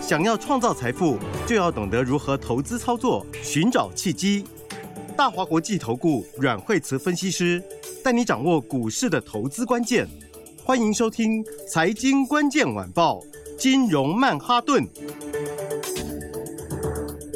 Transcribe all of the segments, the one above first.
想要创造财富，就要懂得如何投资操作，寻找契机。大华国际投顾阮惠慈分析师带你掌握股市的投资关键。欢迎收听《财经关键晚报》金融曼哈顿。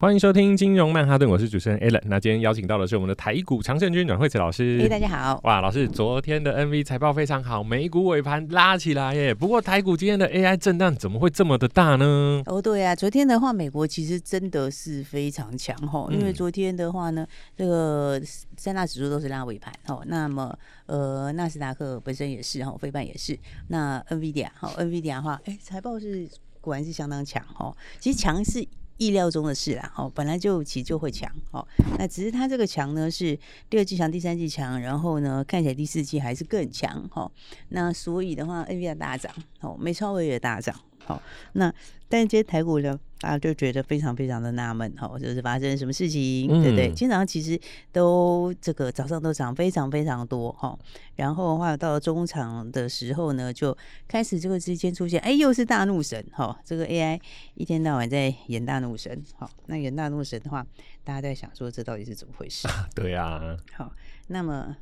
欢迎收听金融曼哈顿，我是主持人 Alan。那今天邀请到的是我们的台股常胜军阮惠慈老师。嘿，大家好。哇，老师，昨天的 NV 财报非常好，美股尾盘拉起来耶。不过台股今天的 AI 震荡怎么会这么的大呢？哦，对啊，昨天的话，美国其实真的是非常强吼，因为昨天的话呢，这个三大指数都是拉尾盘吼。那么，呃，纳斯达克本身也是哈，非半也是。那 NVIDIA 好，NVIDIA 的话，哎，财报是果然是相当强吼。其实强是。意料中的事啦，哦，本来就其实就会强，哦，那只是它这个强呢是第二季强，第三季强，然后呢看起来第四季还是更强，哦，那所以的话，NVIDIA 大涨，哦，美超微也大涨，好，那但是今天台股呢？大家就觉得非常非常的纳闷哈，就是发生什么事情，嗯、对不对？今天早上其实都这个早上都涨非常非常多哈，然后的话到了中场的时候呢，就开始这个之间出现，哎，又是大怒神哈，这个 AI 一天到晚在演大怒神，好，那演大怒神的话，大家在想说这到底是怎么回事？对啊，好，那么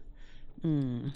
嗯。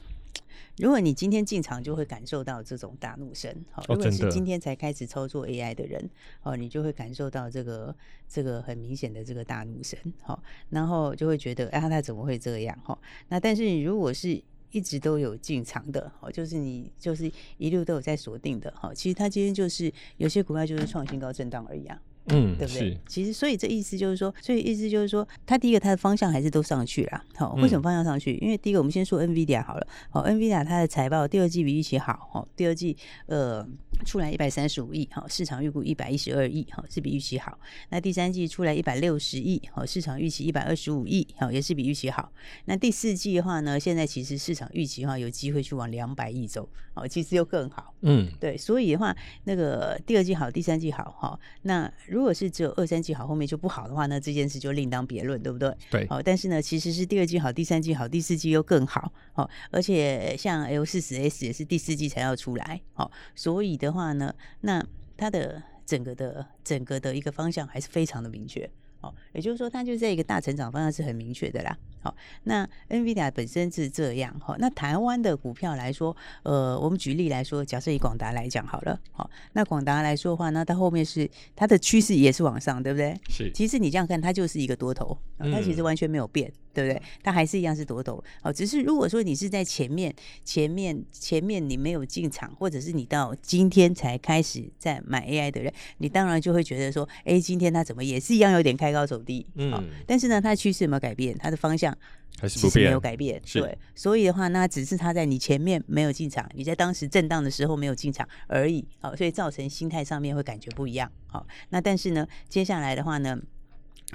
如果你今天进场，就会感受到这种大怒声。好，如果是今天才开始操作 AI 的人，哦，你就会感受到这个这个很明显的这个大怒声。好，然后就会觉得，哎，他怎么会这样？哈，那但是你如果是一直都有进场的，哦，就是你就是一路都有在锁定的，哈，其实他今天就是有些股票就是创新高震荡而已啊。嗯，对不对？其实，所以这意思就是说，所以意思就是说，它第一个它的方向还是都上去了。好，为什么方向上去？因为第一个，我们先说 NVIDIA 好了。好，NVIDIA 它的财报第二季比预期好。好，第二季呃。出来一百三十五亿，好，市场预估一百一十二亿，好，是比预期好。那第三季出来一百六十亿，好，市场预期一百二十五亿，好，也是比预期好。那第四季的话呢，现在其实市场预期的话有机会去往两百亿走，哦，其实又更好。嗯，对，所以的话，那个第二季好，第三季好，哈。那如果是只有二三季好，后面就不好的话，那这件事就另当别论，对不对？对。哦，但是呢，其实是第二季好，第三季好，第四季又更好，哦，而且像 L 四十 S 也是第四季才要出来，哦，所以的话呢，那那它的整个的整个的一个方向还是非常的明确，哦，也就是说它就在一个大成长方向是很明确的啦。好，那 NVIDIA 本身是这样，哈，那台湾的股票来说，呃，我们举例来说，假设以广达来讲好了，好，那广达来说的话，那它后面是它的趋势也是往上，对不对？是，其实你这样看，它就是一个多头，它其实完全没有变。嗯对不对？它还是一样是多头哦，只是如果说你是在前面、前面、前面你没有进场，或者是你到今天才开始在买 AI 的人，你当然就会觉得说，哎，今天它怎么也是一样有点开高走低，嗯、哦，但是呢，它的趋势有没有改变？它的方向还是没有改变，对，所以的话，那只是它在你前面没有进场，你在当时震荡的时候没有进场而已，好、哦，所以造成心态上面会感觉不一样，好、哦，那但是呢，接下来的话呢？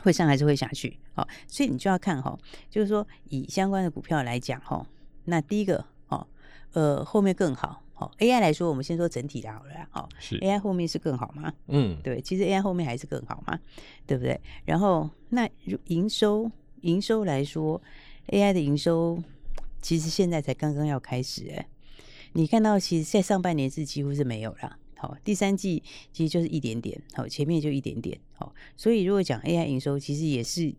会上还是会下去，好，所以你就要看哈，就是说以相关的股票来讲哈，那第一个哦，呃，后面更好，好，AI 来说，我们先说整体的好了，好，AI 后面是更好吗？嗯，对，其实 AI 后面还是更好嘛，对不对？然后那营收营收来说，AI 的营收其实现在才刚刚要开始，哎，你看到其实在上半年是几乎是没有了。好，第三季其实就是一点点，好，前面就一点点，好，所以如果讲 AI 营收，其实也是，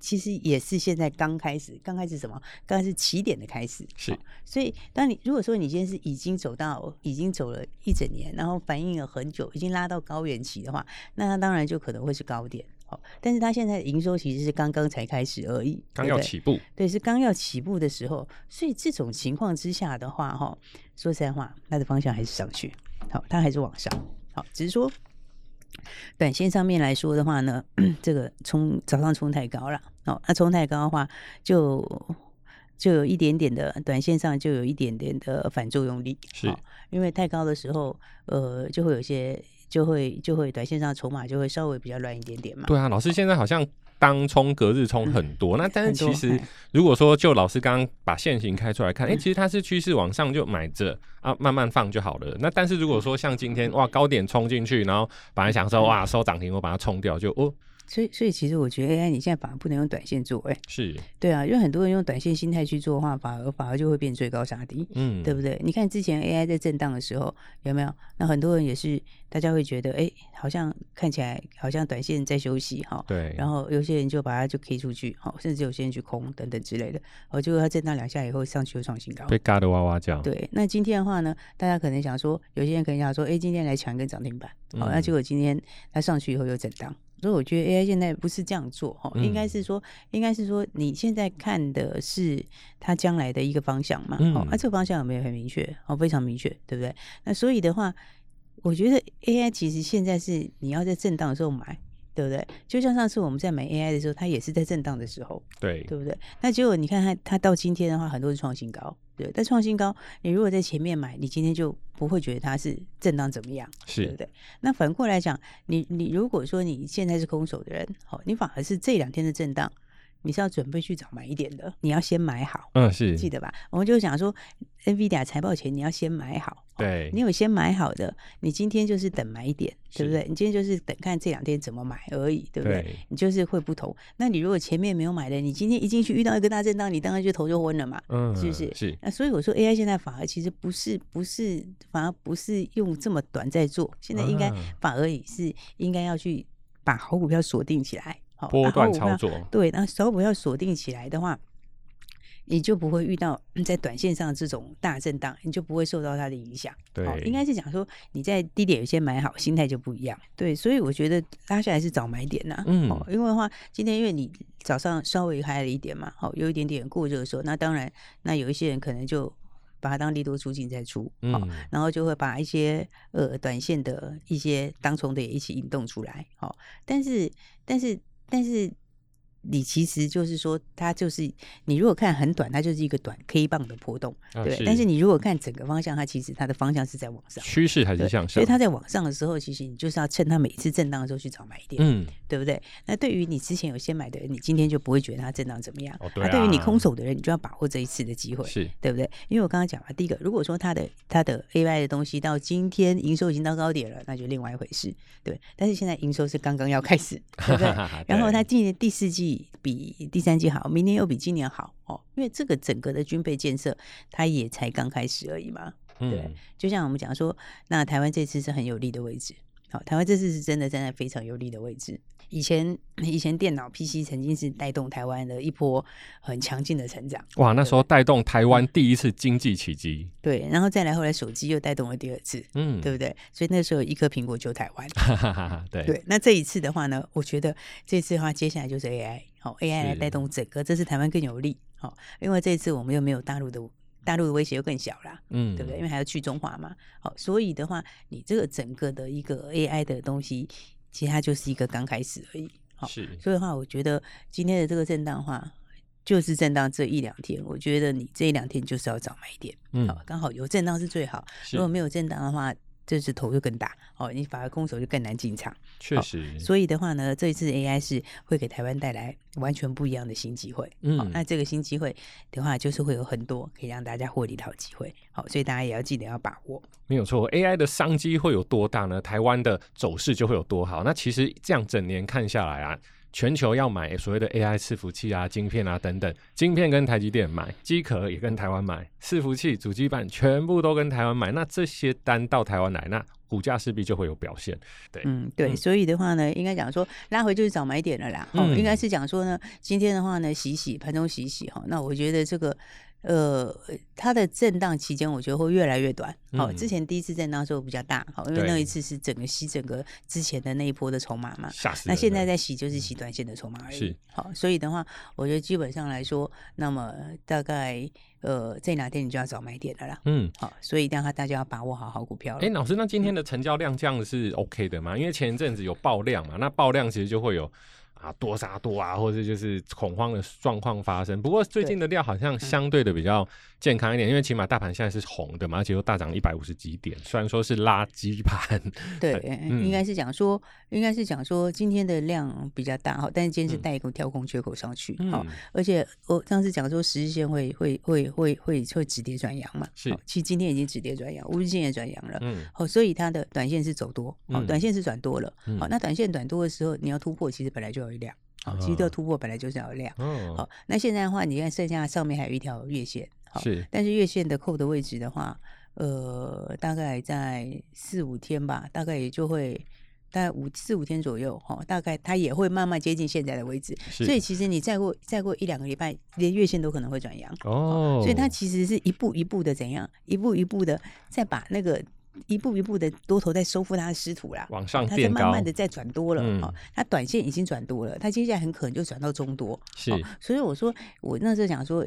其实也是现在刚开始，刚开始什么？刚开始起点的开始，是。所以，当你如果说你今天是已经走到，已经走了一整年，然后反映了很久，已经拉到高原期的话，那它当然就可能会是高点，好，但是它现在营收其实是刚刚才开始而已，刚要起步，对，是刚要起步的时候，所以这种情况之下的话，哈，说实在话，它的方向还是上去。好，它还是往上。好，只是说，短线上面来说的话呢，这个冲早上冲太高了。哦，那冲太高的话，就就有一点点的短线上就有一点点的反作用力。是，因为太高的时候，呃，就会有些就会就会短线上筹码就会稍微比较乱一点点嘛。对啊，老师现在好像当冲、隔日冲很多。嗯、那但是其实如果说就老师刚刚把线型开出来看，哎、其实它是趋势往上就买着啊，慢慢放就好了。那但是如果说像今天哇高点冲进去，然后本来想说哇收涨停，我把它冲掉就哦。所以，所以其实我觉得 AI 你现在反而不能用短线做，哎，是对啊，因为很多人用短线心态去做的话，反而反而就会变最高杀低，嗯，对不对？你看之前 AI 在震荡的时候有没有？那很多人也是，大家会觉得，哎，好像看起来好像短线在休息哈，对，然后有些人就把它就 K 出去，好，甚至有些人去空等等之类的，哦，结果它震荡两下以后上去又创新高，被嘎的哇哇叫。对，那今天的话呢，大家可能想说，有些人可能想说，哎，今天来抢一根涨停板，好，那结果今天它上去以后又震荡。所以我觉得 AI 现在不是这样做哈，应该是说，应该是说你现在看的是它将来的一个方向嘛，哦，那这个方向有没有很明确？哦，非常明确，对不对？那所以的话，我觉得 AI 其实现在是你要在震荡的时候买，对不对？就像上次我们在买 AI 的时候，它也是在震荡的时候，对，对不对？那结果你看它，它到今天的话，很多是创新高。对，但创新高，你如果在前面买，你今天就不会觉得它是震荡怎么样，是对不对？那反过来讲，你你如果说你现在是空手的人，好，你反而是这两天的震荡。你是要准备去找买一点的，你要先买好，嗯，是记得吧？我们就想说，NVIDIA 财报前你要先买好，对，你有先买好的，你今天就是等买一点，对不对？你今天就是等看这两天怎么买而已，对不对？你就是会不同。那你如果前面没有买的，你今天一进去遇到一个大震荡，你当然就头就昏了嘛，嗯，是不是？是。那所以我说 AI 现在反而其实不是不是，反而不是用这么短在做，现在应该反而也是应该要去把好股票锁定起来。波段操作，对，那手股要锁定起来的话，你就不会遇到在短线上这种大震荡，你就不会受到它的影响。对，应该是讲说你在低点有些买好，心态就不一样。对，所以我觉得拉下来是早买点呐。嗯，因为的话，今天因为你早上稍微嗨了一点嘛，好，有一点点过热的时候，那当然，那有一些人可能就把它当利多出尽再出，好，然后就会把一些呃短线的一些当冲的也一起引动出来。好，但是，但是。但是你其实就是说，它就是你如果看很短，它就是一个短 K 棒的波动，对。但是你如果看整个方向，它其实它的方向是在往上，趋势还是向上。所以它在往上的时候，其实你就是要趁它每次震荡的时候去找买点，嗯，对不对？那对于你之前有先买的人，你今天就不会觉得它震荡怎么样。哦，对啊。对于你空手的人，你就要把握这一次的机会，是对不对？因为我刚刚讲了，第一个，如果说它的它的 AI 的东西到今天营收已经到高点了，那就另外一回事，对。但是现在营收是刚刚要开始，对不对？然后它今年第四季比第三季好，明年又比今年好哦，因为这个整个的军备建设，它也才刚开始而已嘛。对，嗯、就像我们讲说，那台湾这次是很有利的位置，好，台湾这次是真的站在非常有利的位置。以前以前电脑 PC 曾经是带动台湾的一波很强劲的成长，哇，那时候带动台湾第一次经济奇迹，对，然后再来后来手机又带动了第二次，嗯，对不对？所以那时候一颗苹果救台湾，对对。那这一次的话呢，我觉得这次的话接下来就是 AI，好，AI 来带动整个，这次台湾更有利，好，因为这一次我们又没有大陆的大陆的威胁又更小啦，嗯，对不对？因为还要去中华嘛，好，所以的话，你这个整个的一个 AI 的东西。其实它就是一个刚开始而已，好，是，所以的话，我觉得今天的这个震荡的话，就是震荡这一两天，我觉得你这一两天就是要找买点，嗯，好，刚好有震荡是最好，如果没有震荡的话。这只头就更大哦，你反而空手就更难进场。确实、哦，所以的话呢，这一次 AI 是会给台湾带来完全不一样的新机会。嗯、哦，那这个新机会的话，就是会有很多可以让大家获利的好机会。好、哦，所以大家也要记得要把握。没有错，AI 的商机会有多大呢？台湾的走势就会有多好。那其实这样整年看下来啊。全球要买所谓的 AI 伺服器啊、晶片啊等等，晶片跟台积电买，机壳也跟台湾买，伺服器、主机板全部都跟台湾买。那这些单到台湾来，那股价势必就会有表现。对，嗯，对，所以的话呢，应该讲说拉回就是找买点了啦。哦，应该是讲说呢，今天的话呢，洗洗盘中洗洗哈。那我觉得这个。呃，它的震荡期间，我觉得会越来越短。好、嗯，之前第一次震荡的时候比较大，好，因为那一次是整个洗整个之前的那一波的筹码嘛。那现在在洗就是洗短线的筹码而已。是，好，所以的话，我觉得基本上来说，那么大概呃这两天你就要找买点了啦。嗯，好，所以一定要大家要把握好好股票了。哎、欸，老师，那今天的成交量这样是 OK 的吗？因为前一阵子有爆量嘛，那爆量其实就会有。啊，多杀多啊，或者就是恐慌的状况发生。不过最近的料好像相对的比较健康一点，因为起码大盘现在是红的嘛，而且又大涨一百五十几点。虽然说是垃圾盘，对，嗯、应该是讲说，应该是讲说今天的量比较大哈，但是今天是带一个跳空缺口上去，好、嗯，而且我上次讲说十日线会会会会会会止跌转阳嘛，是，其实今天已经止跌转阳，五日线也转阳了，嗯，好，所以它的短线是走多，好，短线是转多了，好、嗯，那短线短多的时候，你要突破，其实本来就有一量，好，其实要突破本来就是要量，哦，好，那现在的话，你看剩下上面还有一条月线，好，是，但是月线的扣的位置的话，呃，大概在四五天吧，大概也就会。大概五四五天左右，哈，大概它也会慢慢接近现在的位置，所以其实你再过再过一两个礼拜，连月线都可能会转阳哦。所以它其实是一步一步的怎样，一步一步的再把那个一步一步的多头在收复它的失土啦，往上它在慢慢的在转多了，嗯，它短线已经转多了，它接下来很可能就转到中多，是。所以我说我那时候讲说，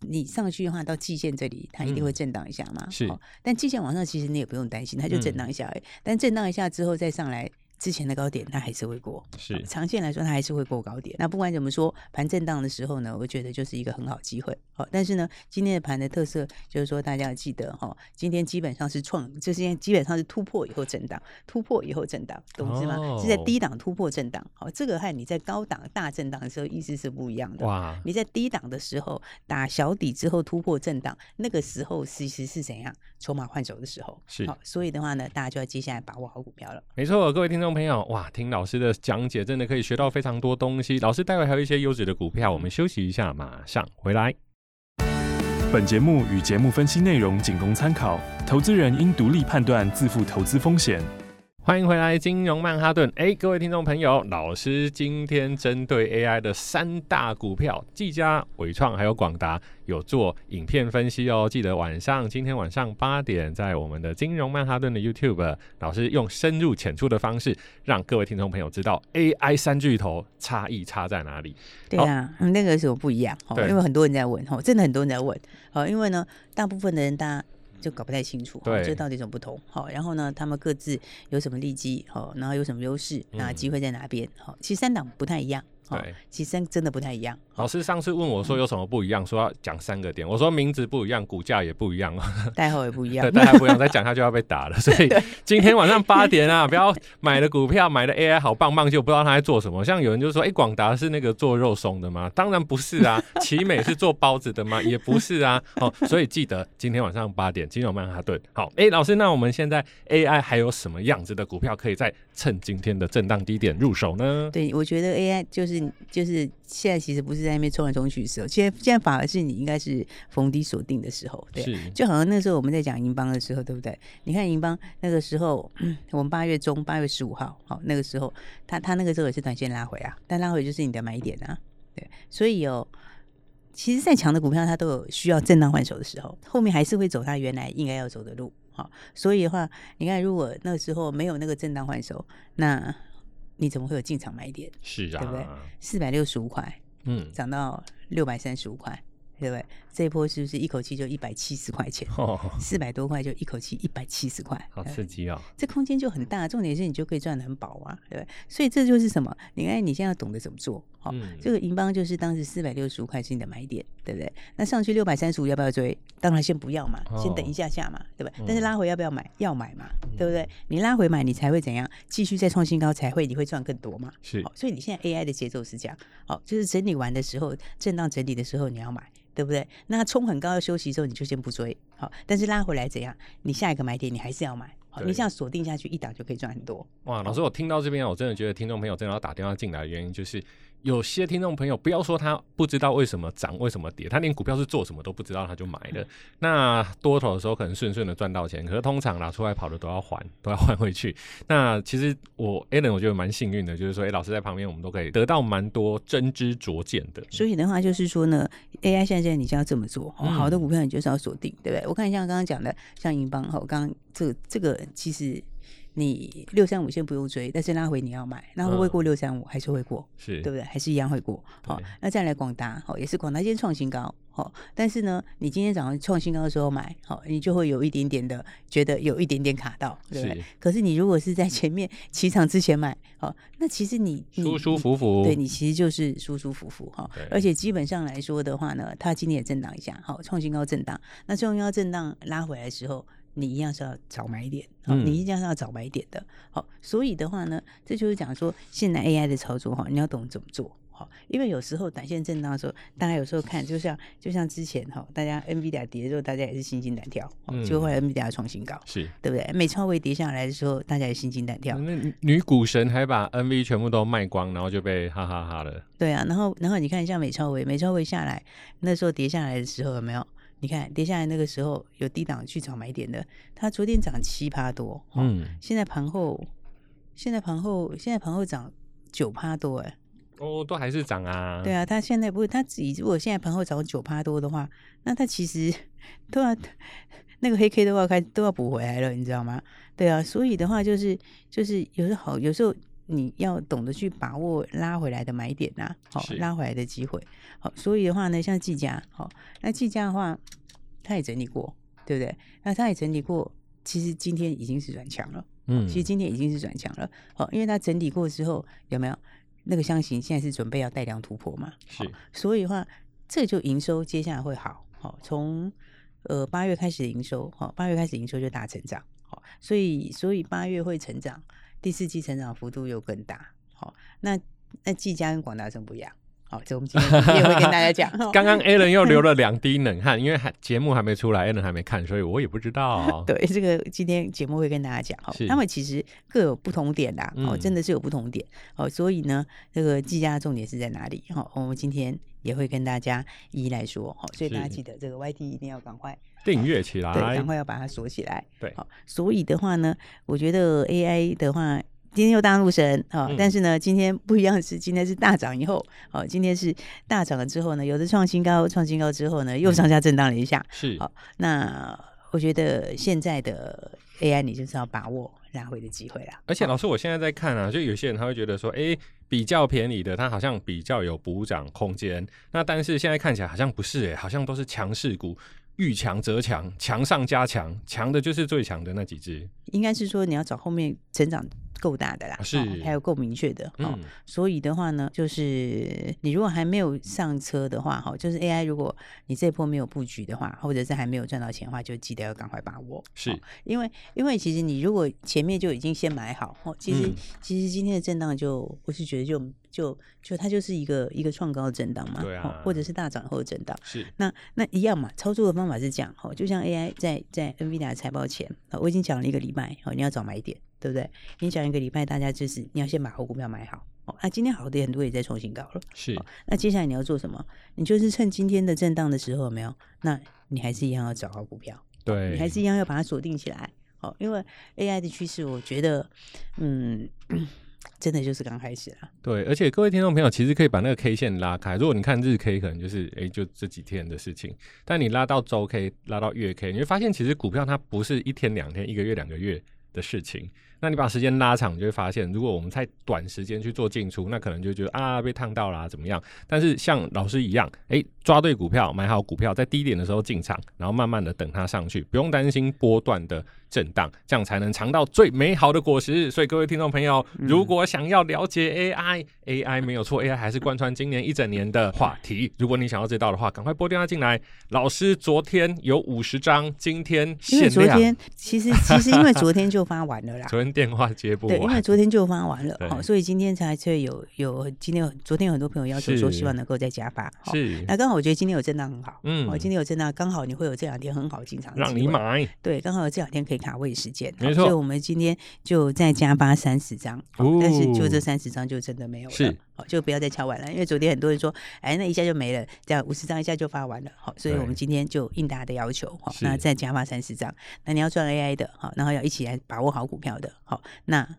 你上去的话到季线这里，它一定会震荡一下嘛，是。但季线往上其实你也不用担心，它就震荡一下而已，但震荡一下之后再上来。之前的高点，它还是会过。是长线来说，它还是会过高点。那不管怎么说，盘震荡的时候呢，我觉得就是一个很好机会。好，但是呢，今天的盘的特色就是说，大家要记得哈，今天基本上是创，这些基本上是突破以后震荡，突破以后震荡，懂是吗？哦、是在低档突破震荡。好，这个和你在高档大震荡的时候意思是不一样的。哇！你在低档的时候打小底之后突破震荡，那个时候其实是怎样？筹码换手的时候。是。好，所以的话呢，大家就要接下来把握好股票了。没错，各位听众朋友，哇，听老师的讲解真的可以学到非常多东西。老师待会还有一些优质的股票，我们休息一下，马上回来。本节目与节目分析内容仅供参考，投资人应独立判断，自负投资风险。欢迎回来，金融曼哈顿。哎，各位听众朋友，老师今天针对 AI 的三大股票，技嘉、伟创还有广达，有做影片分析哦。记得晚上，今天晚上八点，在我们的金融曼哈顿的 YouTube，老师用深入浅出的方式，让各位听众朋友知道 AI 三巨头差异差在哪里。对啊，那个时候不一样哦，因为很多人在问哦，真的很多人在问哦，因为呢，大部分的人大家。就搞不太清楚，对，这到底怎么不同？好，然后呢，他们各自有什么利基？好，然后有什么优势？那机会在哪边？好，其实三档不太一样。对，其实真的不太一样。老师上次问我说有什么不一样，说要讲三个点。我说名字不一样，股价也不一样，代号也不一样，对，代号不一样，再讲下就要被打了。所以今天晚上八点啊，不要买的股票买的 AI 好棒棒，就不知道他在做什么。像有人就说，哎，广达是那个做肉松的吗？当然不是啊。奇美是做包子的吗？也不是啊。哦，所以记得今天晚上八点，金融曼哈顿。好，哎，老师，那我们现在 AI 还有什么样子的股票可以再趁今天的震荡低点入手呢？对，我觉得 AI 就是。就是现在其实不是在那边冲来冲去的时候，现在现在反而是你应该是逢低锁定的时候，对，就好像那时候我们在讲银邦的时候，对不对？你看银邦那个时候，嗯，我们八月中八月十五号，好，那个时候他他那个时候也是短线拉回啊，但拉回就是你的买点啊，对，所以哦，其实再强的股票它都有需要震荡换手的时候，后面还是会走它原来应该要走的路，好，所以的话，你看如果那个时候没有那个震荡换手，那。你怎么会有进场买点？是啊，对不对？四百六十五块，嗯，涨到六百三十五块，对不对？这一波是不是一口气就一百七十块钱？四百多块就一口气一百七十块，好刺激哦！这空间就很大，重点是你就可以赚得很饱啊，对不对？所以这就是什么？你看你现在要懂得怎么做。好，嗯、这个银邦就是当时四百六十五块是你的买点，对不对？那上去六百三十五要不要追？当然先不要嘛，哦、先等一下下嘛，对不对？嗯、但是拉回要不要买？要买嘛，嗯、对不对？你拉回买，你才会怎样？继续再创新高，才会你会赚更多嘛。是，所以你现在 AI 的节奏是这样，好，就是整理完的时候，震荡整理的时候你要买。对不对？那它冲很高要休息之后，你就先不追，好。但是拉回来怎样？你下一个买点你还是要买，好。你这样锁定下去，一档就可以赚很多。哇，老师，我听到这边，我真的觉得听众朋友真的要打电话进来的原因就是。有些听众朋友，不要说他不知道为什么涨，为什么跌，他连股票是做什么都不知道，他就买了。那多头的时候可能顺顺的赚到钱，可是通常拿出来跑的都要还，都要还回去。那其实我 Alan 我觉得蛮幸运的，就是说，哎、欸，老师在旁边，我们都可以得到蛮多真知灼见的。所以的话，就是说呢，AI 现在你就要这么做，好的股票你就是要锁定，对不对？我看像刚刚讲的，像银邦，好，刚刚这个这个其实。你六三五先不用追，但是拉回你要买，那会不会过六三五？还是会过，是对不对？还是一样会过。好、哦，那再来广达，好，也是广达今天创新高，好，但是呢，你今天早上创新高的时候买，好，你就会有一点点的觉得有一点点卡到，对不对？是可是你如果是在前面起涨之前买，好，那其实你舒舒服服，对你其实就是舒舒服服哈。对而且基本上来说的话呢，它今天也震荡一下，好，创新高震荡，那创新高震荡拉回来的时候。你一样是要找买点，好，你一样是要找买点的，好，所以的话呢，这就是讲说，现在 AI 的操作哈，你要懂怎么做。好因为有时候短线震荡的时候，大家有时候看，就像就像之前哈，大家 NVIDIA 跌的时候，大家也是心惊胆跳，结果后来 NVIDIA 创新高，是对不对？美超微跌下来的时候，大家也心惊胆跳。那女股神还把 NV 全部都卖光，然后就被哈哈哈了。对啊，然后然后你看一下美超微，美超微下来那时候跌下来的时候有没有？你看跌下来那个时候有低档去找买点的，它昨天涨七趴多，嗯，现在盘后现在盘后现在盘后涨九趴多，哎。哦，都还是涨啊！对啊，他现在不是他自己，如果现在盘后涨九趴多的话，那他其实 都要那个黑 K 都要开都要补回来了，你知道吗？对啊，所以的话就是就是有时候好，有时候你要懂得去把握拉回来的买点呐、啊，好拉回来的机会。好，所以的话呢，像技嘉，好，那技嘉的话，他也整理过，对不对？那他也整理过，其实今天已经是转强了，嗯，其实今天已经是转强了，好，因为他整理过之后有没有？那个箱型现在是准备要带量突破嘛？是，所以的话，这就营收接下来会好。好，从呃八月开始营收，好，八月开始营收就大成长。好，所以所以八月会成长，第四季成长幅度又更大。好，那那技嘉跟广达真不一样。好，这我们今天也会跟大家讲。刚刚 Alan 又流了 两滴冷汗，因为还节目还没出来，Alan 还没看，所以我也不知道。对，这个今天节目会跟大家讲。哈，他们其实各有不同点的。哦，真的是有不同点。哦，所以呢，这个技嘉重点是在哪里？哈，我们今天也会跟大家一一来说。好，所以大家记得这个 YT 一定要赶快订阅起来，对，赶快要把它锁起来。对，好，所以的话呢，我觉得 AI 的话。今天又当入神啊！但是呢，今天不一样的是，今天是大涨以后，哦，今天是大涨了之后呢，有的创新高，创新高之后呢，又上下震荡了一下。是好，那我觉得现在的 AI，你就是要把握拉回的机会啦。而且老师，我现在在看啊，就有些人他会觉得说，哎，比较便宜的，它好像比较有补涨空间。那但是现在看起来好像不是，哎，好像都是强势股。遇强则强，强上加强，强的就是最强的那几只。应该是说你要找后面成长够大的啦，是，哦、还有够明确的。嗯、哦，所以的话呢，就是你如果还没有上车的话，哈，就是 AI，如果你这一波没有布局的话，或者是还没有赚到钱的话，就记得要赶快把握。是、哦、因为，因为其实你如果前面就已经先买好，哦，其实、嗯、其实今天的震荡就我是觉得就就就它就是一个一个创高的震荡嘛，对啊，或者是大涨后的震荡。是，那那一样嘛，操作的方法是这样，哈，就像 AI 在在 NVIDIA 财报前，我已经讲了一个礼拜，哦，你要找买点。对不对？你讲一个礼拜，大家就是你要先把好股票买好哦。那、啊、今天好的很多也在创新高了，是、哦。那接下来你要做什么？你就是趁今天的震荡的时候，有没有？那你还是一样要找好股票，对，你还是一样要把它锁定起来。哦，因为 AI 的趋势，我觉得，嗯，真的就是刚开始了。对，而且各位听众朋友，其实可以把那个 K 线拉开。如果你看日 K，可能就是哎，就这几天的事情。但你拉到周 K，拉到月 K，你会发现，其实股票它不是一天两天、一个月两个月的事情。那你把时间拉长，你就会发现，如果我们太短时间去做进出，那可能就觉得啊被烫到啦、怎么样？但是像老师一样，哎、抓对股票，买好股票，在低点的时候进场，然后慢慢的等它上去，不用担心波段的震荡，这样才能尝到最美好的果实。所以各位听众朋友，如果想要了解 AI，AI、嗯、AI 没有错，AI 还是贯穿今年一整年的话题。如果你想要知道的话，赶快拨电话进来。老师昨天有五十张，今天因为。昨天其实其实因为昨天就发完了啦。昨天。电话接不完，对，因为昨天就发完了，好，所以今天才会有有今天有昨天有很多朋友要求说希望能够再加发，是，那刚好我觉得今天有震荡很好，嗯，我今天有震荡，刚好你会有这两天很好进场，让你买，对，刚好有这两天可以卡位时间，没错，所以我们今天就再加发三十张，但是就这三十张就真的没有了，是，好，就不要再敲完了，因为昨天很多人说，哎，那一下就没了，这样五十张一下就发完了，好，所以我们今天就应大家的要求，好，那再加发三十张，那你要赚 AI 的，好，然后要一起来把握好股票的，好，那。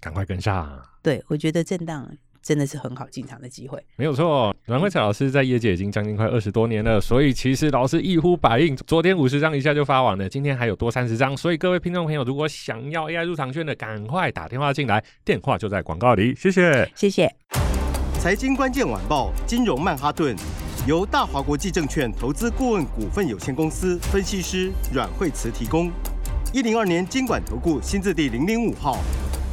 赶快跟上！对，我觉得震荡真的是很好进场的机会。没有错，阮慧慈老师在业界已经将近快二十多年了，所以其实老师一呼百应。昨天五十张一下就发完了，今天还有多三十张，所以各位听众朋友，如果想要 AI 入场券的，赶快打电话进来，电话就在广告里。谢谢，谢谢。财经关键晚报，金融曼哈顿，由大华国际证券投资顾问股份有限公司分析师阮慧慈提供。一零二年金管投顾新字第零零五号。